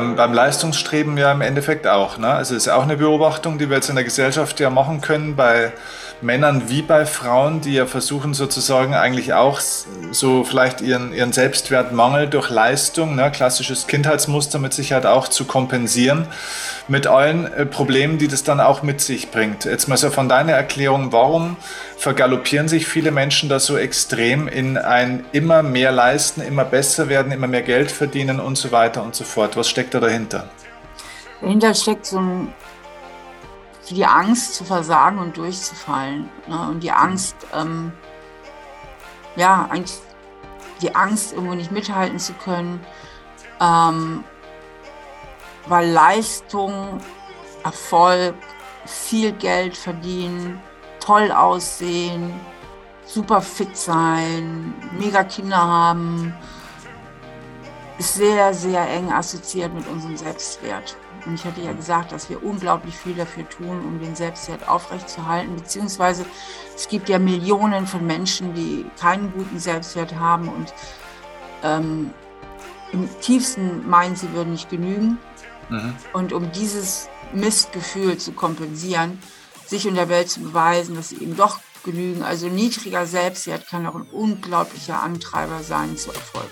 beim, beim Leistungsstreben ja im Endeffekt auch. Ne? Also es ist auch eine Beobachtung, die wir jetzt in der Gesellschaft ja machen können bei Männern wie bei Frauen, die ja versuchen sozusagen eigentlich auch so vielleicht ihren, ihren Selbstwertmangel durch Leistung, ne, klassisches Kindheitsmuster mit Sicherheit auch zu kompensieren, mit allen äh, Problemen, die das dann auch mit sich bringt. Jetzt mal so von deiner Erklärung, warum vergaloppieren sich viele Menschen da so extrem in ein immer mehr leisten, immer besser werden, immer mehr Geld verdienen und so weiter und so fort? Was steckt da dahinter? Dahinter steckt so ein die Angst zu versagen und durchzufallen. Ne? Und die Angst, ähm, ja, eigentlich die Angst, irgendwo nicht mithalten zu können, ähm, weil Leistung, Erfolg, viel Geld verdienen, toll aussehen, super fit sein, mega Kinder haben, ist sehr, sehr eng assoziiert mit unserem Selbstwert. Und ich hatte ja gesagt, dass wir unglaublich viel dafür tun, um den Selbstwert aufrechtzuerhalten. Beziehungsweise es gibt ja Millionen von Menschen, die keinen guten Selbstwert haben und ähm, im tiefsten meinen, sie würden nicht genügen. Mhm. Und um dieses Mistgefühl zu kompensieren, sich in der Welt zu beweisen, dass sie eben doch genügen. Also niedriger Selbstwert kann auch ein unglaublicher Antreiber sein zu Erfolg.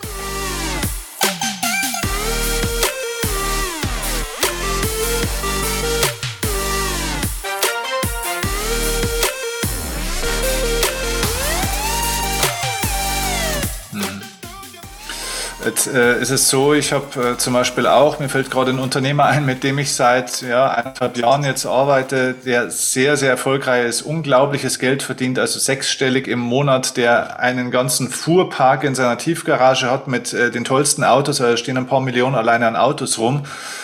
Jetzt äh, ist es so, ich habe äh, zum Beispiel auch, mir fällt gerade ein Unternehmer ein, mit dem ich seit ja, eineinhalb Jahren jetzt arbeite, der sehr, sehr erfolgreich ist, unglaubliches Geld verdient, also sechsstellig im Monat, der einen ganzen Fuhrpark in seiner Tiefgarage hat mit äh, den tollsten Autos, also stehen ein paar Millionen alleine an Autos rum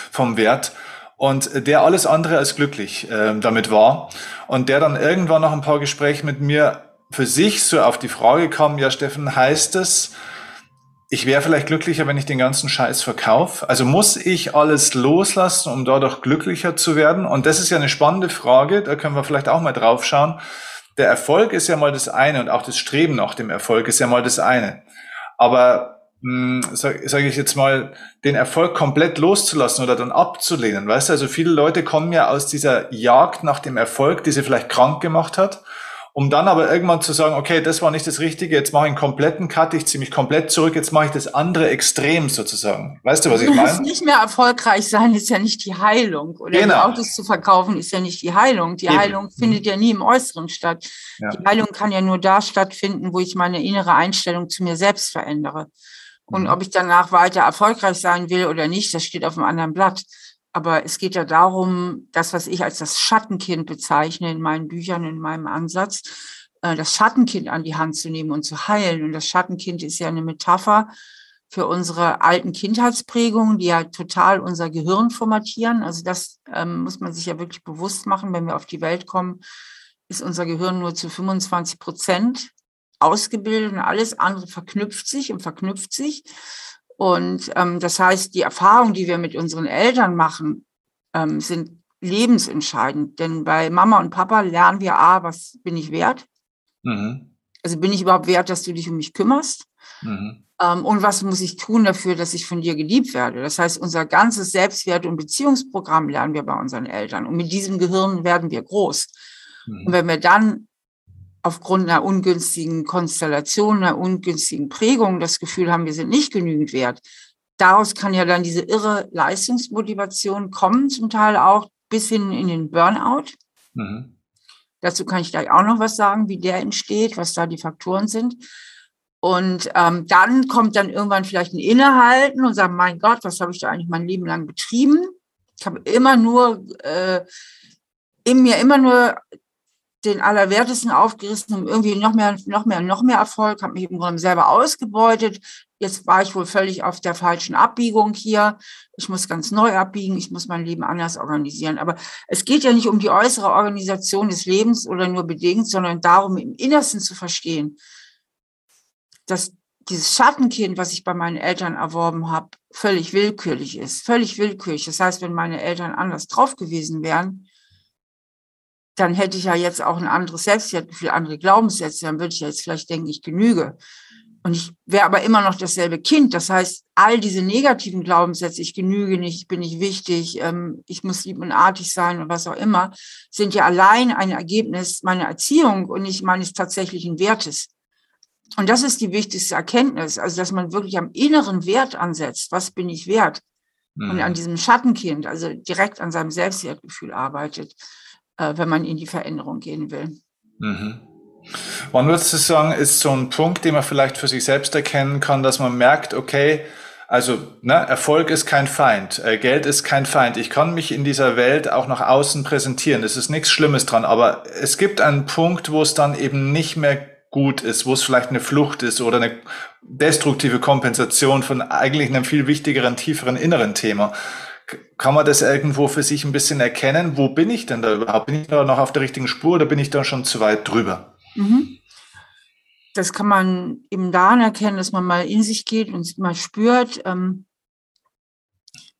vom Wert. Und der alles andere als glücklich äh, damit war. Und der dann irgendwann nach ein paar Gesprächen mit mir für sich so auf die Frage kam, ja Steffen, heißt es, ich wäre vielleicht glücklicher, wenn ich den ganzen Scheiß verkaufe. Also muss ich alles loslassen, um dadurch glücklicher zu werden? Und das ist ja eine spannende Frage, da können wir vielleicht auch mal drauf schauen. Der Erfolg ist ja mal das eine und auch das Streben nach dem Erfolg ist ja mal das eine. Aber hm, sage sag ich jetzt mal, den Erfolg komplett loszulassen oder dann abzulehnen. Weißt du, also viele Leute kommen ja aus dieser Jagd nach dem Erfolg, die sie vielleicht krank gemacht hat um dann aber irgendwann zu sagen, okay, das war nicht das Richtige, jetzt mache ich einen kompletten Cut, ich ziehe mich komplett zurück, jetzt mache ich das andere Extrem sozusagen. Weißt du, was ich meine? Nicht mehr erfolgreich sein ist ja nicht die Heilung. Oder genau. die Autos zu verkaufen ist ja nicht die Heilung. Die Eben. Heilung findet ja nie im Äußeren statt. Ja. Die Heilung kann ja nur da stattfinden, wo ich meine innere Einstellung zu mir selbst verändere. Und mhm. ob ich danach weiter erfolgreich sein will oder nicht, das steht auf einem anderen Blatt. Aber es geht ja darum, das, was ich als das Schattenkind bezeichne in meinen Büchern, in meinem Ansatz, äh, das Schattenkind an die Hand zu nehmen und zu heilen. Und das Schattenkind ist ja eine Metapher für unsere alten Kindheitsprägungen, die ja total unser Gehirn formatieren. Also das ähm, muss man sich ja wirklich bewusst machen, wenn wir auf die Welt kommen, ist unser Gehirn nur zu 25 Prozent ausgebildet und alles andere verknüpft sich und verknüpft sich. Und ähm, das heißt, die Erfahrungen, die wir mit unseren Eltern machen, ähm, sind lebensentscheidend. Denn bei Mama und Papa lernen wir A, was bin ich wert? Mhm. Also bin ich überhaupt wert, dass du dich um mich kümmerst? Mhm. Ähm, und was muss ich tun dafür, dass ich von dir geliebt werde? Das heißt, unser ganzes Selbstwert- und Beziehungsprogramm lernen wir bei unseren Eltern. Und mit diesem Gehirn werden wir groß. Mhm. Und wenn wir dann aufgrund einer ungünstigen Konstellation, einer ungünstigen Prägung das Gefühl haben, wir sind nicht genügend wert. Daraus kann ja dann diese irre Leistungsmotivation kommen, zum Teil auch bis hin in den Burnout. Mhm. Dazu kann ich gleich auch noch was sagen, wie der entsteht, was da die Faktoren sind. Und ähm, dann kommt dann irgendwann vielleicht ein Innehalten und sagen, mein Gott, was habe ich da eigentlich mein Leben lang betrieben? Ich habe immer nur äh, in mir immer nur den Allerwertesten aufgerissen, um irgendwie noch mehr, noch mehr, noch mehr Erfolg, habe mich im Grunde selber ausgebeutet. Jetzt war ich wohl völlig auf der falschen Abbiegung hier. Ich muss ganz neu abbiegen, ich muss mein Leben anders organisieren. Aber es geht ja nicht um die äußere Organisation des Lebens oder nur bedingt, sondern darum, im Innersten zu verstehen, dass dieses Schattenkind, was ich bei meinen Eltern erworben habe, völlig willkürlich ist. Völlig willkürlich. Das heißt, wenn meine Eltern anders drauf gewesen wären, dann hätte ich ja jetzt auch ein anderes Selbstwertgefühl, andere Glaubenssätze, dann würde ich ja jetzt vielleicht denken, ich genüge. Und ich wäre aber immer noch dasselbe Kind. Das heißt, all diese negativen Glaubenssätze, ich genüge nicht, ich bin nicht wichtig, ähm, ich muss lieb und artig sein und was auch immer, sind ja allein ein Ergebnis meiner Erziehung und nicht meines tatsächlichen Wertes. Und das ist die wichtigste Erkenntnis, also dass man wirklich am inneren Wert ansetzt. Was bin ich wert? Mhm. Und an mhm. diesem Schattenkind, also direkt an seinem Selbstwertgefühl arbeitet, wenn man in die Veränderung gehen will. Mhm. Wann würdest du sagen, ist so ein Punkt, den man vielleicht für sich selbst erkennen kann, dass man merkt, okay, also ne, Erfolg ist kein Feind, äh, Geld ist kein Feind. Ich kann mich in dieser Welt auch nach außen präsentieren. Es ist nichts Schlimmes dran, aber es gibt einen Punkt, wo es dann eben nicht mehr gut ist, wo es vielleicht eine Flucht ist oder eine destruktive Kompensation von eigentlich einem viel wichtigeren, tieferen inneren Thema. Kann man das irgendwo für sich ein bisschen erkennen? Wo bin ich denn da überhaupt? Bin ich da noch auf der richtigen Spur oder bin ich da schon zu weit drüber? Mhm. Das kann man eben daran erkennen, dass man mal in sich geht und mal spürt, ähm,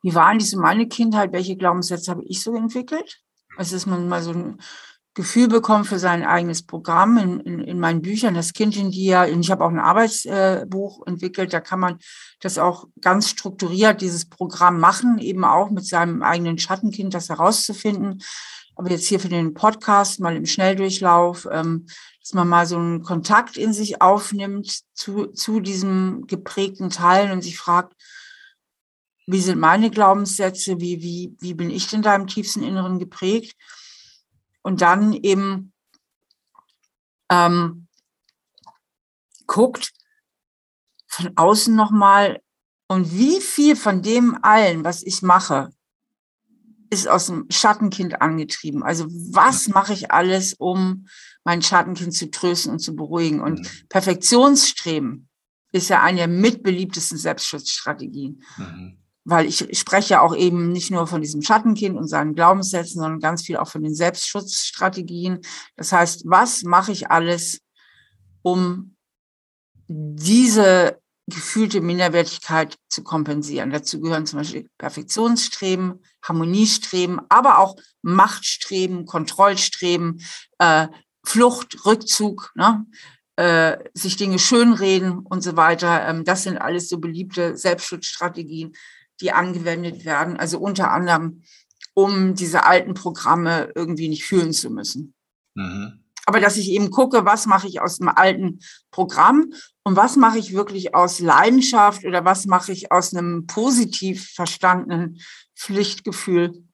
wie war eigentlich so meine Kindheit, welche Glaubenssätze habe ich so entwickelt? Also, dass man mal so ein Gefühl bekommt für sein eigenes Programm in, in, in meinen Büchern, das Kind in dir. Ich habe auch ein Arbeitsbuch entwickelt, da kann man das auch ganz strukturiert, dieses Programm machen, eben auch mit seinem eigenen Schattenkind das herauszufinden. Aber jetzt hier für den Podcast mal im Schnelldurchlauf. Ähm, dass man mal so einen Kontakt in sich aufnimmt zu, zu diesem geprägten Teil und sich fragt, wie sind meine Glaubenssätze, wie, wie, wie bin ich denn da im tiefsten Inneren geprägt? Und dann eben ähm, guckt von außen nochmal, und wie viel von dem allen, was ich mache, ist aus dem Schattenkind angetrieben. Also was mache ich alles, um mein Schattenkind zu trösten und zu beruhigen? Und mhm. Perfektionsstreben ist ja eine der mitbeliebtesten Selbstschutzstrategien. Mhm. Weil ich spreche auch eben nicht nur von diesem Schattenkind und seinen Glaubenssätzen, sondern ganz viel auch von den Selbstschutzstrategien. Das heißt, was mache ich alles, um diese gefühlte Minderwertigkeit zu kompensieren. Dazu gehören zum Beispiel Perfektionsstreben, Harmoniestreben, aber auch Machtstreben, Kontrollstreben, äh, Flucht, Rückzug, ne? äh, sich Dinge schönreden und so weiter. Ähm, das sind alles so beliebte Selbstschutzstrategien, die angewendet werden. Also unter anderem, um diese alten Programme irgendwie nicht fühlen zu müssen. Mhm. Aber dass ich eben gucke, was mache ich aus dem alten Programm und was mache ich wirklich aus Leidenschaft oder was mache ich aus einem positiv verstandenen Pflichtgefühl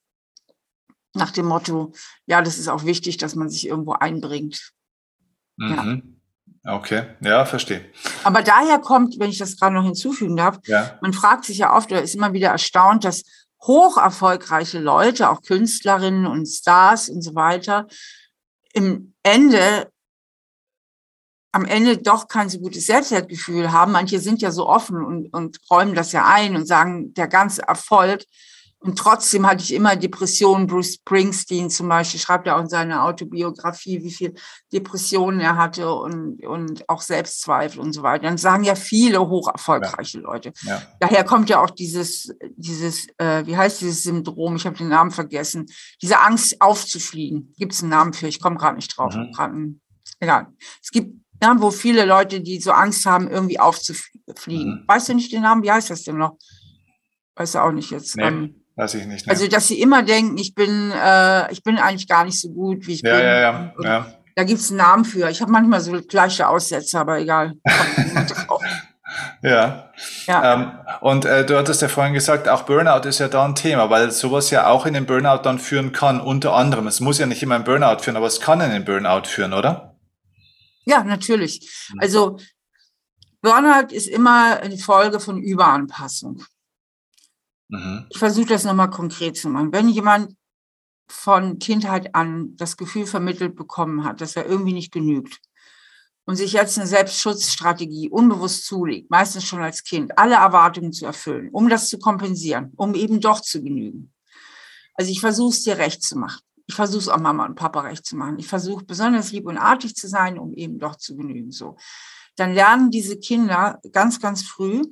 nach dem Motto, ja, das ist auch wichtig, dass man sich irgendwo einbringt. Mhm. Ja. Okay, ja, verstehe. Aber daher kommt, wenn ich das gerade noch hinzufügen darf, ja. man fragt sich ja oft oder ist immer wieder erstaunt, dass hoch erfolgreiche Leute, auch Künstlerinnen und Stars und so weiter, im Ende am Ende doch kein so gutes Selbstwertgefühl haben. Manche sind ja so offen und, und räumen das ja ein und sagen, der ganze Erfolg. Und trotzdem hatte ich immer Depressionen. Bruce Springsteen zum Beispiel schreibt ja auch in seiner Autobiografie, wie viel Depressionen er hatte und, und auch Selbstzweifel und so weiter. Dann sagen ja viele hoch erfolgreiche ja. Leute. Ja. Daher kommt ja auch dieses, dieses, äh, wie heißt dieses Syndrom? Ich habe den Namen vergessen. Diese Angst aufzufliegen. Gibt es einen Namen für? Ich komme gerade nicht drauf. Mhm. egal. Es gibt ja, wo viele Leute, die so Angst haben, irgendwie aufzufliegen. Mhm. Weißt du nicht den Namen? Wie heißt das denn noch? Weißt du auch nicht jetzt. Nee, ähm, weiß ich nicht. Ne? Also, dass sie immer denken, ich bin, äh, ich bin eigentlich gar nicht so gut, wie ich ja, bin. Ja, ja, ja. Da gibt es einen Namen für. Ich habe manchmal so gleiche Aussätze, aber egal. ja. ja. Ähm, und äh, du hattest ja vorhin gesagt, auch Burnout ist ja da ein Thema, weil sowas ja auch in den Burnout dann führen kann, unter anderem. Es muss ja nicht immer in Burnout führen, aber es kann in den Burnout führen, oder? Ja, natürlich. Also Burnout ist immer eine Folge von Überanpassung. Mhm. Ich versuche das nochmal konkret zu machen. Wenn jemand von Kindheit an das Gefühl vermittelt bekommen hat, dass er irgendwie nicht genügt und sich jetzt eine Selbstschutzstrategie unbewusst zulegt, meistens schon als Kind, alle Erwartungen zu erfüllen, um das zu kompensieren, um eben doch zu genügen. Also ich versuche es dir recht zu machen. Ich versuche es auch Mama und Papa recht zu machen. Ich versuche besonders lieb und artig zu sein, um eben doch zu genügen. So. Dann lernen diese Kinder ganz, ganz früh,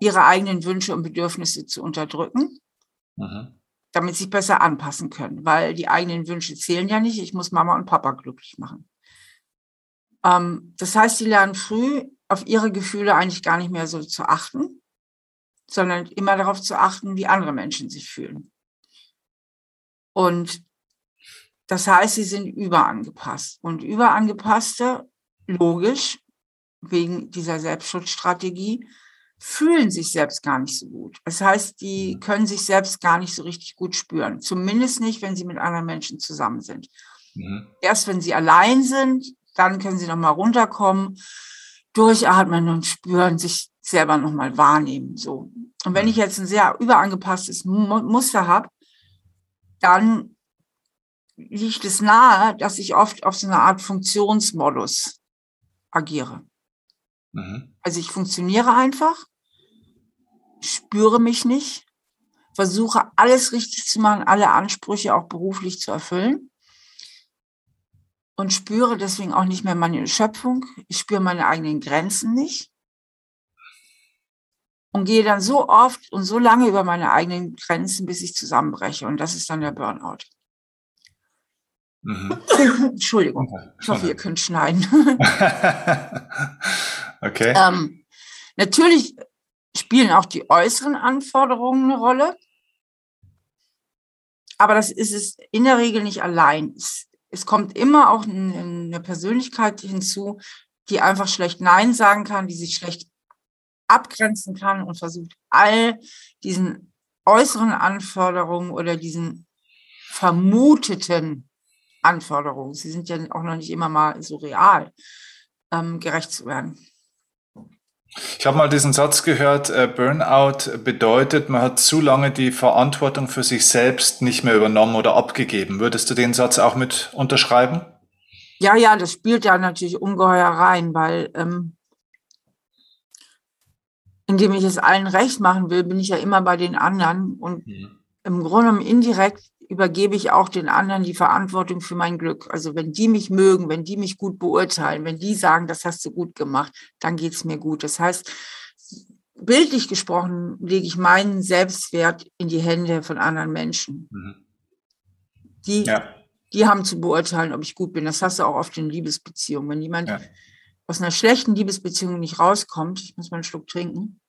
ihre eigenen Wünsche und Bedürfnisse zu unterdrücken, mhm. damit sie sich besser anpassen können, weil die eigenen Wünsche zählen ja nicht. Ich muss Mama und Papa glücklich machen. Ähm, das heißt, sie lernen früh, auf ihre Gefühle eigentlich gar nicht mehr so zu achten, sondern immer darauf zu achten, wie andere Menschen sich fühlen. Und das heißt, sie sind überangepasst. Und überangepasste, logisch, wegen dieser Selbstschutzstrategie, fühlen sich selbst gar nicht so gut. Das heißt, die mhm. können sich selbst gar nicht so richtig gut spüren. Zumindest nicht, wenn sie mit anderen Menschen zusammen sind. Mhm. Erst wenn sie allein sind, dann können sie nochmal runterkommen, durchatmen und spüren, sich selber nochmal wahrnehmen. So. Und wenn ich mhm. jetzt ein sehr überangepasstes Muster habe, dann liegt es nahe, dass ich oft auf so eine Art Funktionsmodus agiere. Mhm. Also ich funktioniere einfach, spüre mich nicht, versuche alles richtig zu machen, alle Ansprüche auch beruflich zu erfüllen und spüre deswegen auch nicht mehr meine Schöpfung. Ich spüre meine eigenen Grenzen nicht und gehe dann so oft und so lange über meine eigenen Grenzen, bis ich zusammenbreche. Und das ist dann der Burnout. Mhm. Entschuldigung. Ich hoffe, ihr könnt schneiden. okay. Ähm, natürlich spielen auch die äußeren Anforderungen eine Rolle. Aber das ist es in der Regel nicht allein. Es, es kommt immer auch eine Persönlichkeit hinzu, die einfach schlecht Nein sagen kann, die sich schlecht abgrenzen kann und versucht, all diesen äußeren Anforderungen oder diesen vermuteten Anforderungen, sie sind ja auch noch nicht immer mal so real, ähm, gerecht zu werden. Ich habe mal diesen Satz gehört, äh, Burnout bedeutet, man hat zu lange die Verantwortung für sich selbst nicht mehr übernommen oder abgegeben. Würdest du den Satz auch mit unterschreiben? Ja, ja, das spielt ja natürlich ungeheuer rein, weil ähm, indem ich es allen recht machen will, bin ich ja immer bei den anderen und mhm. im Grunde indirekt übergebe ich auch den anderen die Verantwortung für mein Glück. Also wenn die mich mögen, wenn die mich gut beurteilen, wenn die sagen, das hast du gut gemacht, dann geht es mir gut. Das heißt, bildlich gesprochen lege ich meinen Selbstwert in die Hände von anderen Menschen. Mhm. Die, ja. die haben zu beurteilen, ob ich gut bin. Das hast du auch oft in Liebesbeziehungen. Wenn jemand ja. aus einer schlechten Liebesbeziehung nicht rauskommt, ich muss mal einen Schluck trinken,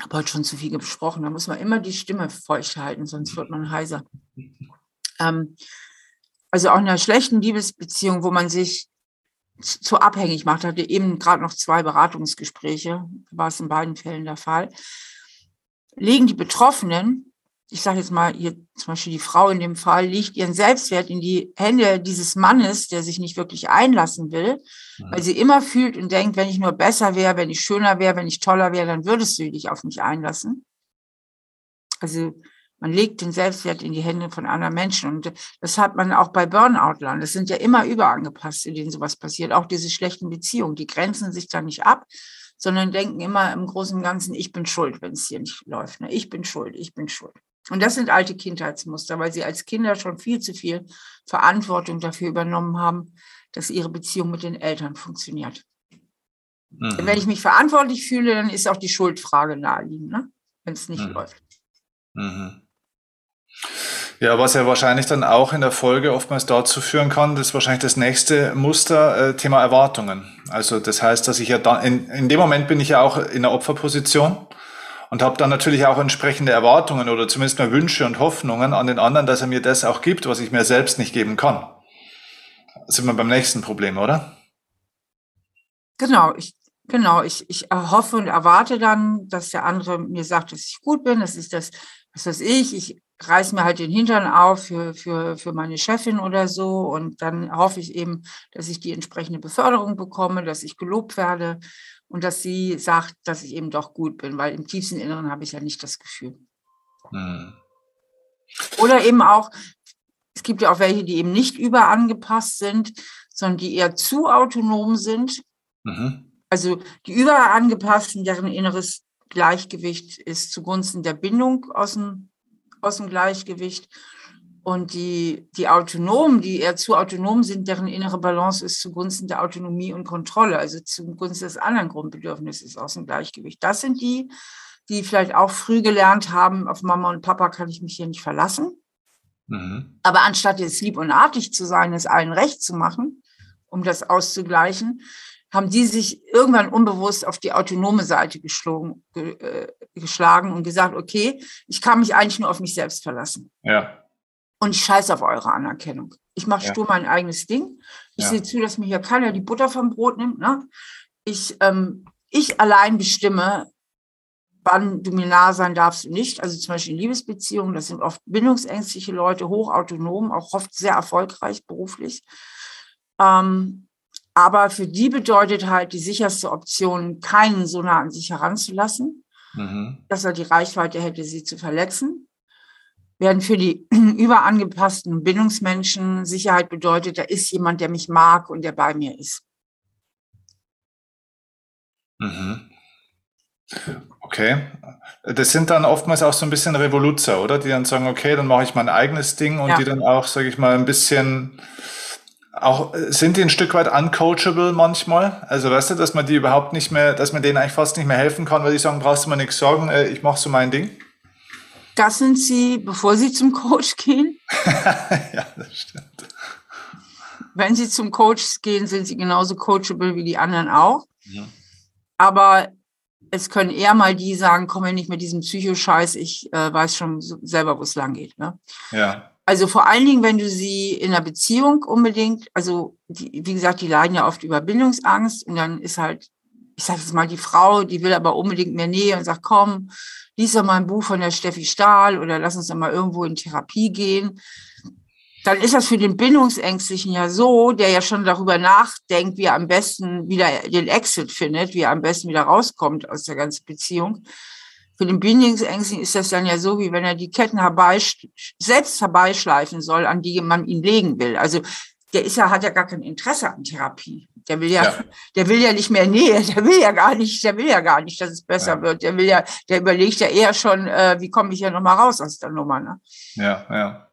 habe heute schon zu viel gesprochen. Da muss man immer die Stimme feucht halten, sonst wird man heiser. Ähm, also auch in einer schlechten Liebesbeziehung, wo man sich zu abhängig macht, hatte eben gerade noch zwei Beratungsgespräche, war es in beiden Fällen der Fall, legen die Betroffenen ich sage jetzt mal, hier zum Beispiel die Frau in dem Fall, legt ihren Selbstwert in die Hände dieses Mannes, der sich nicht wirklich einlassen will, mhm. weil sie immer fühlt und denkt, wenn ich nur besser wäre, wenn ich schöner wäre, wenn ich toller wäre, dann würdest du dich auf mich einlassen. Also man legt den Selbstwert in die Hände von anderen Menschen. Und das hat man auch bei Burnout-Lern. Das sind ja immer überangepasst, in denen sowas passiert. Auch diese schlechten Beziehungen, die grenzen sich da nicht ab, sondern denken immer im Großen und Ganzen, ich bin schuld, wenn es hier nicht läuft. Ne? Ich bin schuld, ich bin schuld. Und das sind alte Kindheitsmuster, weil sie als Kinder schon viel zu viel Verantwortung dafür übernommen haben, dass ihre Beziehung mit den Eltern funktioniert. Mhm. Wenn ich mich verantwortlich fühle, dann ist auch die Schuldfrage naheliegend, ne? wenn es nicht mhm. läuft. Mhm. Ja, was ja wahrscheinlich dann auch in der Folge oftmals dazu führen kann, das ist wahrscheinlich das nächste Muster, äh, Thema Erwartungen. Also das heißt, dass ich ja dann, in, in dem Moment bin ich ja auch in der Opferposition und habe dann natürlich auch entsprechende Erwartungen oder zumindest mal Wünsche und Hoffnungen an den anderen, dass er mir das auch gibt, was ich mir selbst nicht geben kann. Sind wir beim nächsten Problem, oder? Genau, ich, genau, ich, ich hoffe und erwarte dann, dass der andere mir sagt, dass ich gut bin, das ist das, was weiß ich, ich reiß mir halt den Hintern auf für, für, für meine Chefin oder so und dann hoffe ich eben, dass ich die entsprechende Beförderung bekomme, dass ich gelobt werde und dass sie sagt, dass ich eben doch gut bin, weil im tiefsten Inneren habe ich ja nicht das Gefühl. Hm. Oder eben auch, es gibt ja auch welche, die eben nicht überangepasst sind, sondern die eher zu autonom sind. Mhm. Also die überangepassten, deren inneres Gleichgewicht ist zugunsten der Bindung aus dem, aus dem Gleichgewicht. Und die, die Autonomen, die eher zu autonom sind, deren innere Balance ist zugunsten der Autonomie und Kontrolle, also zugunsten des anderen Grundbedürfnisses aus dem Gleichgewicht. Das sind die, die vielleicht auch früh gelernt haben, auf Mama und Papa kann ich mich hier nicht verlassen. Mhm. Aber anstatt jetzt lieb und artig zu sein, es allen recht zu machen, um das auszugleichen, haben die sich irgendwann unbewusst auf die autonome Seite geschlagen, äh, geschlagen und gesagt, okay, ich kann mich eigentlich nur auf mich selbst verlassen. Ja. Und ich scheiße auf eure Anerkennung. Ich mache ja. stur mein eigenes Ding. Ich ja. sehe zu, dass mir hier keiner die Butter vom Brot nimmt. Ne? Ich, ähm, ich allein bestimme, wann du mir nah sein darfst und nicht. Also zum Beispiel in Liebesbeziehungen, das sind oft bindungsängstliche Leute, hochautonom, auch oft sehr erfolgreich beruflich. Ähm, aber für die bedeutet halt die sicherste Option, keinen so nah an sich heranzulassen, mhm. dass er die Reichweite hätte, sie zu verletzen. Während für die überangepassten Bindungsmenschen Sicherheit bedeutet, da ist jemand, der mich mag und der bei mir ist. Mhm. Okay. Das sind dann oftmals auch so ein bisschen Revoluzer, oder? Die dann sagen, okay, dann mache ich mein eigenes Ding und ja. die dann auch, sage ich mal, ein bisschen auch, sind die ein Stück weit uncoachable manchmal? Also weißt du, dass man die überhaupt nicht mehr, dass man denen eigentlich fast nicht mehr helfen kann, weil die sagen, brauchst du mal nichts sorgen, äh, ich mache so mein Ding? Das sind sie, bevor sie zum Coach gehen. ja, das stimmt. Wenn sie zum Coach gehen, sind sie genauso coachable wie die anderen auch. Ja. Aber es können eher mal die sagen, komm mir nicht mit diesem Psychoscheiß, ich äh, weiß schon selber, wo es lang geht. Ne? Ja. Also vor allen Dingen, wenn du sie in einer Beziehung unbedingt, also die, wie gesagt, die leiden ja oft über Bindungsangst und dann ist halt, ich sage jetzt mal, die Frau, die will aber unbedingt mehr Nähe und sagt, komm, lies doch mal ein Buch von der Steffi Stahl oder lass uns doch mal irgendwo in Therapie gehen dann ist das für den Bindungsängstlichen ja so, der ja schon darüber nachdenkt, wie er am besten wieder den Exit findet, wie er am besten wieder rauskommt aus der ganzen Beziehung. Für den Bindungsängstlichen ist das dann ja so, wie wenn er die Ketten herbei, selbst herbeischleifen soll, an die man ihn legen will. Also der ist ja, hat ja gar kein Interesse an Therapie. Der will ja, ja, der will ja nicht mehr Nähe, der will ja gar nicht, der will ja gar nicht, dass es besser ja. wird. Der will ja, der überlegt ja eher schon, äh, wie komme ich ja nochmal raus aus der Nummer. Ne? Ja, ja.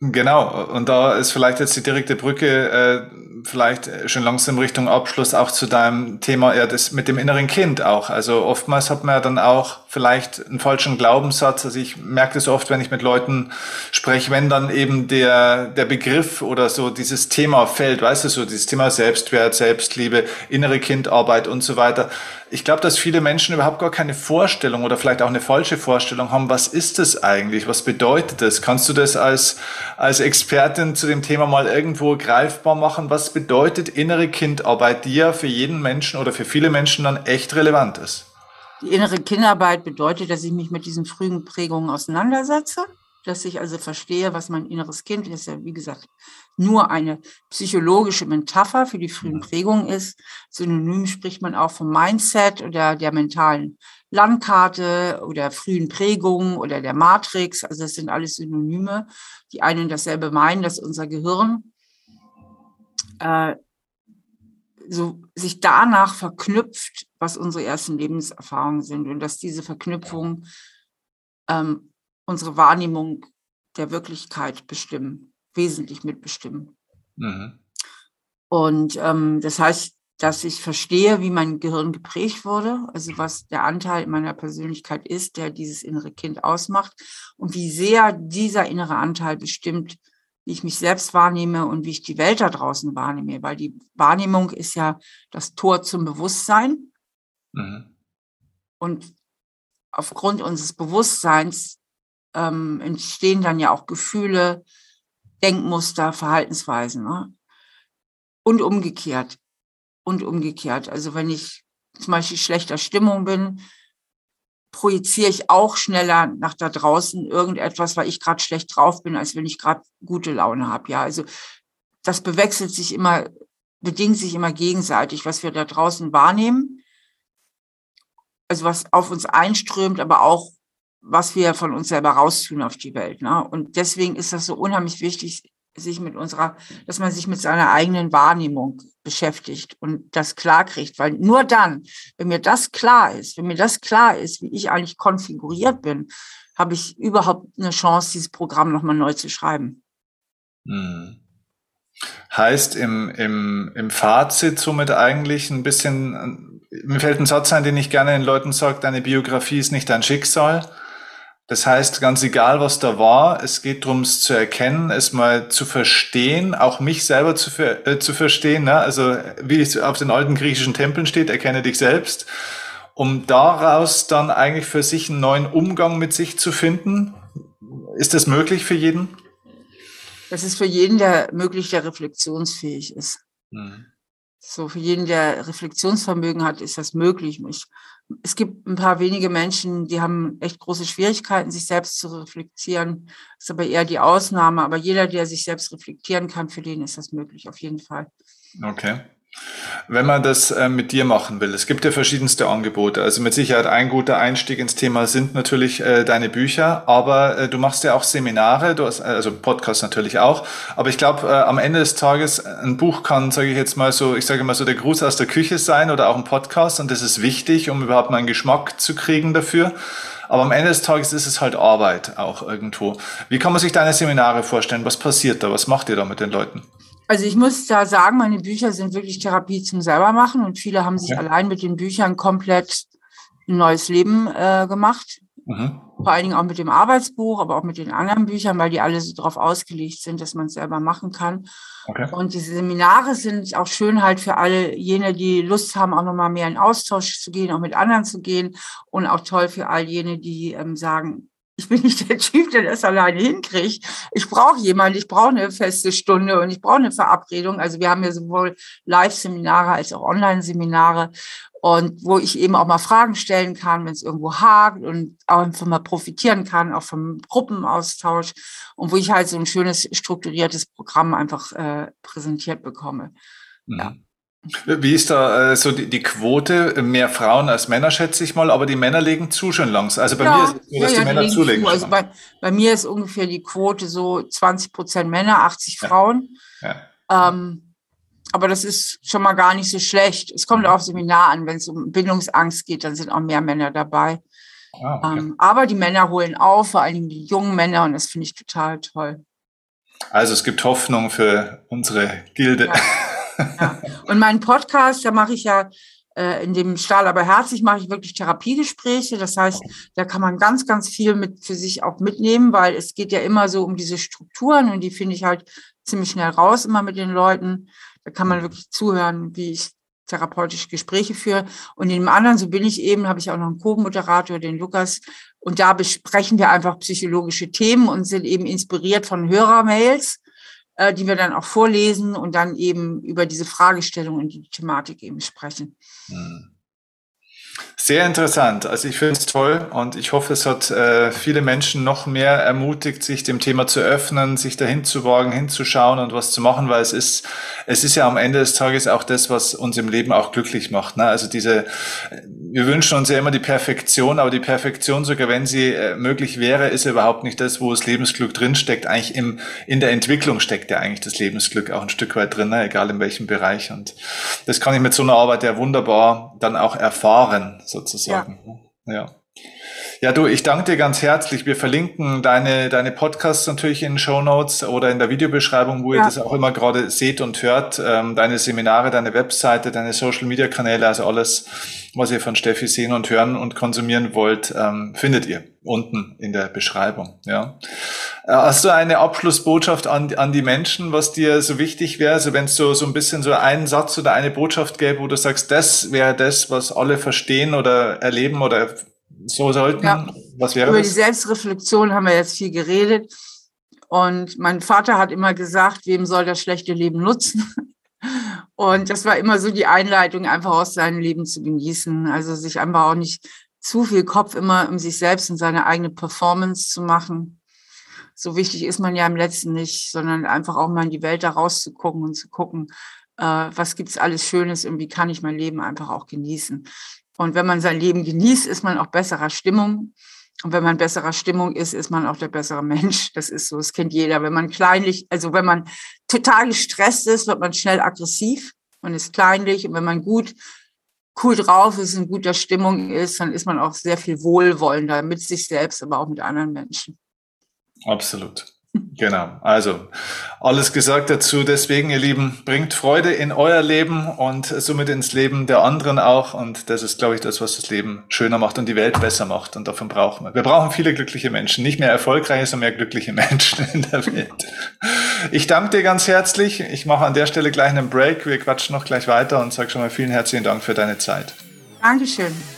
Genau, und da ist vielleicht jetzt die direkte Brücke, äh, vielleicht schon langsam Richtung Abschluss auch zu deinem Thema, ja, das mit dem inneren Kind auch. Also oftmals hat man ja dann auch vielleicht einen falschen Glaubenssatz. Also ich merke das oft, wenn ich mit Leuten spreche, wenn dann eben der, der Begriff oder so dieses Thema fällt, weißt du, so dieses Thema Selbstwert, Selbstliebe, innere Kindarbeit und so weiter. Ich glaube, dass viele Menschen überhaupt gar keine Vorstellung oder vielleicht auch eine falsche Vorstellung haben, was ist das eigentlich? Was bedeutet das? Kannst du das als, als Expertin zu dem Thema mal irgendwo greifbar machen? Was bedeutet innere Kindarbeit, die ja für jeden Menschen oder für viele Menschen dann echt relevant ist? Die innere Kindarbeit bedeutet, dass ich mich mit diesen frühen Prägungen auseinandersetze, dass ich also verstehe, was mein inneres Kind ist, ja wie gesagt nur eine psychologische Metapher für die frühen Prägungen ist. Synonym spricht man auch vom Mindset oder der mentalen Landkarte oder frühen Prägungen oder der Matrix. Also das sind alles Synonyme, die einen dasselbe meinen, dass unser Gehirn äh, so sich danach verknüpft, was unsere ersten Lebenserfahrungen sind und dass diese Verknüpfungen ähm, unsere Wahrnehmung der Wirklichkeit bestimmen, wesentlich mitbestimmen. Mhm. Und ähm, das heißt, dass ich verstehe, wie mein Gehirn geprägt wurde, also was der Anteil in meiner Persönlichkeit ist, der dieses innere Kind ausmacht und wie sehr dieser innere Anteil bestimmt, wie ich mich selbst wahrnehme und wie ich die Welt da draußen wahrnehme, weil die Wahrnehmung ist ja das Tor zum Bewusstsein. Mhm. Und aufgrund unseres Bewusstseins ähm, entstehen dann ja auch Gefühle, Denkmuster, Verhaltensweisen. Ne? Und umgekehrt. Und umgekehrt. Also wenn ich zum Beispiel schlechter Stimmung bin, projiziere ich auch schneller nach da draußen irgendetwas, weil ich gerade schlecht drauf bin, als wenn ich gerade gute Laune habe. Ja, also das bewechselt sich immer, bedingt sich immer gegenseitig, was wir da draußen wahrnehmen, also was auf uns einströmt, aber auch was wir von uns selber raustun auf die Welt. Ne? Und deswegen ist das so unheimlich wichtig, sich mit unserer, dass man sich mit seiner eigenen Wahrnehmung beschäftigt und das klar kriegt, weil nur dann, wenn mir das klar ist, wenn mir das klar ist, wie ich eigentlich konfiguriert bin, habe ich überhaupt eine Chance, dieses Programm nochmal neu zu schreiben. Hm. Heißt im, im, im Fazit somit eigentlich ein bisschen, mir fällt ein Satz ein, den ich gerne den Leuten sage, deine Biografie ist nicht dein Schicksal. Das heißt, ganz egal, was da war, es geht darum, es zu erkennen, es mal zu verstehen, auch mich selber zu, äh, zu verstehen. Ne? Also wie es auf den alten griechischen Tempeln steht, erkenne dich selbst, um daraus dann eigentlich für sich einen neuen Umgang mit sich zu finden. Ist das möglich für jeden? Das ist für jeden, der möglich, der reflexionsfähig ist. Mhm. So, für jeden, der Reflexionsvermögen hat, ist das möglich. Ich, es gibt ein paar wenige Menschen, die haben echt große Schwierigkeiten, sich selbst zu reflektieren. Das ist aber eher die Ausnahme. Aber jeder, der sich selbst reflektieren kann, für den ist das möglich, auf jeden Fall. Okay. Wenn man das äh, mit dir machen will, es gibt ja verschiedenste Angebote. Also mit Sicherheit ein guter Einstieg ins Thema sind natürlich äh, deine Bücher, aber äh, du machst ja auch Seminare, du hast, also Podcast natürlich auch. Aber ich glaube, am Ende des Tages ein Buch kann, sage ich jetzt mal so, ich sage mal so der Gruß aus der Küche sein oder auch ein Podcast und das ist wichtig, um überhaupt mal einen Geschmack zu kriegen dafür. Aber am Ende des Tages ist es halt Arbeit auch irgendwo. Wie kann man sich deine Seminare vorstellen? Was passiert da? Was macht ihr da mit den Leuten? Also ich muss da sagen, meine Bücher sind wirklich Therapie zum selbermachen und viele haben sich allein mit den Büchern komplett ein neues Leben äh, gemacht. Mhm. Vor allen Dingen auch mit dem Arbeitsbuch, aber auch mit den anderen Büchern, weil die alle so darauf ausgelegt sind, dass man es selber machen kann. Okay. Und diese Seminare sind auch schön halt für alle jene, die Lust haben, auch nochmal mehr in Austausch zu gehen, auch mit anderen zu gehen. Und auch toll für all jene, die ähm, sagen, ich bin nicht der Typ, der das alleine hinkriegt. Ich brauche jemanden, ich brauche eine feste Stunde und ich brauche eine Verabredung. Also wir haben ja sowohl Live-Seminare als auch Online-Seminare und wo ich eben auch mal Fragen stellen kann, wenn es irgendwo hakt und auch einfach mal profitieren kann, auch vom Gruppenaustausch und wo ich halt so ein schönes strukturiertes Programm einfach äh, präsentiert bekomme. Mhm. Ja. Wie ist da äh, so die, die, Quote? Mehr Frauen als Männer, schätze ich mal, aber die Männer legen zu schon langsam. Also bei ja, mir ist es so, dass ja, die Männer die zulegen. Zu. Also bei, bei, mir ist ungefähr die Quote so 20 Prozent Männer, 80 ja. Frauen. Ähm, aber das ist schon mal gar nicht so schlecht. Es kommt mhm. auf Seminar an, wenn es um Bindungsangst geht, dann sind auch mehr Männer dabei. Ah, okay. ähm, aber die Männer holen auf, vor allem die jungen Männer, und das finde ich total toll. Also es gibt Hoffnung für unsere Gilde. Und meinen Podcast, da mache ich ja äh, in dem Stahl aber herzlich mache ich wirklich Therapiegespräche. Das heißt, da kann man ganz, ganz viel mit für sich auch mitnehmen, weil es geht ja immer so um diese Strukturen und die finde ich halt ziemlich schnell raus immer mit den Leuten. Da kann man wirklich zuhören, wie ich therapeutische Gespräche führe. Und in dem anderen, so bin ich eben, habe ich auch noch einen Co-Moderator, den Lukas. Und da besprechen wir einfach psychologische Themen und sind eben inspiriert von Hörermails äh, die wir dann auch vorlesen und dann eben über diese Fragestellung und die Thematik eben sprechen. Hm. Sehr interessant. Also ich finde es toll und ich hoffe, es hat äh, viele Menschen noch mehr ermutigt, sich dem Thema zu öffnen, sich dahin zu wagen, hinzuschauen und was zu machen, weil es ist, es ist ja am Ende des Tages auch das, was uns im Leben auch glücklich macht. Ne? Also diese, wir wünschen uns ja immer die Perfektion, aber die Perfektion, sogar wenn sie äh, möglich wäre, ist ja überhaupt nicht das, wo das Lebensglück drinsteckt. Eigentlich im, in der Entwicklung steckt ja eigentlich das Lebensglück auch ein Stück weit drin, ne? egal in welchem Bereich. Und das kann ich mit so einer Arbeit ja wunderbar dann auch erfahren sozusagen. Ja. ja. Ja, du, ich danke dir ganz herzlich. Wir verlinken deine, deine Podcasts natürlich in den Show Notes oder in der Videobeschreibung, wo ja. ihr das auch immer gerade seht und hört. Ähm, deine Seminare, deine Webseite, deine Social Media Kanäle, also alles, was ihr von Steffi sehen und hören und konsumieren wollt, ähm, findet ihr unten in der Beschreibung. Ja. Äh, hast du eine Abschlussbotschaft an, an die Menschen, was dir so wichtig wäre? Also wenn es so, so ein bisschen so einen Satz oder eine Botschaft gäbe, wo du sagst, das wäre das, was alle verstehen oder erleben oder so sollten? Ja. Was wäre Über das? die Selbstreflexion haben wir jetzt viel geredet. Und mein Vater hat immer gesagt, wem soll das schlechte Leben nutzen? Und das war immer so die Einleitung, einfach aus seinem Leben zu genießen. Also sich einfach auch nicht zu viel Kopf immer um sich selbst und seine eigene Performance zu machen. So wichtig ist man ja im letzten nicht, sondern einfach auch mal in die Welt da rauszugucken und zu gucken, äh, was gibt's alles Schönes und wie kann ich mein Leben einfach auch genießen. Und wenn man sein Leben genießt, ist man auch besserer Stimmung. Und wenn man besserer Stimmung ist, ist man auch der bessere Mensch. Das ist so, das kennt jeder. Wenn man kleinlich, also wenn man total gestresst ist, wird man schnell aggressiv und ist kleinlich. Und wenn man gut, cool drauf ist, in guter Stimmung ist, dann ist man auch sehr viel wohlwollender mit sich selbst, aber auch mit anderen Menschen. Absolut. Genau, also alles gesagt dazu. Deswegen, ihr Lieben, bringt Freude in euer Leben und somit ins Leben der anderen auch. Und das ist, glaube ich, das, was das Leben schöner macht und die Welt besser macht. Und davon brauchen wir. Wir brauchen viele glückliche Menschen, nicht mehr erfolgreiche, sondern mehr glückliche Menschen in der Welt. Ich danke dir ganz herzlich. Ich mache an der Stelle gleich einen Break. Wir quatschen noch gleich weiter und sage schon mal vielen herzlichen Dank für deine Zeit. Dankeschön.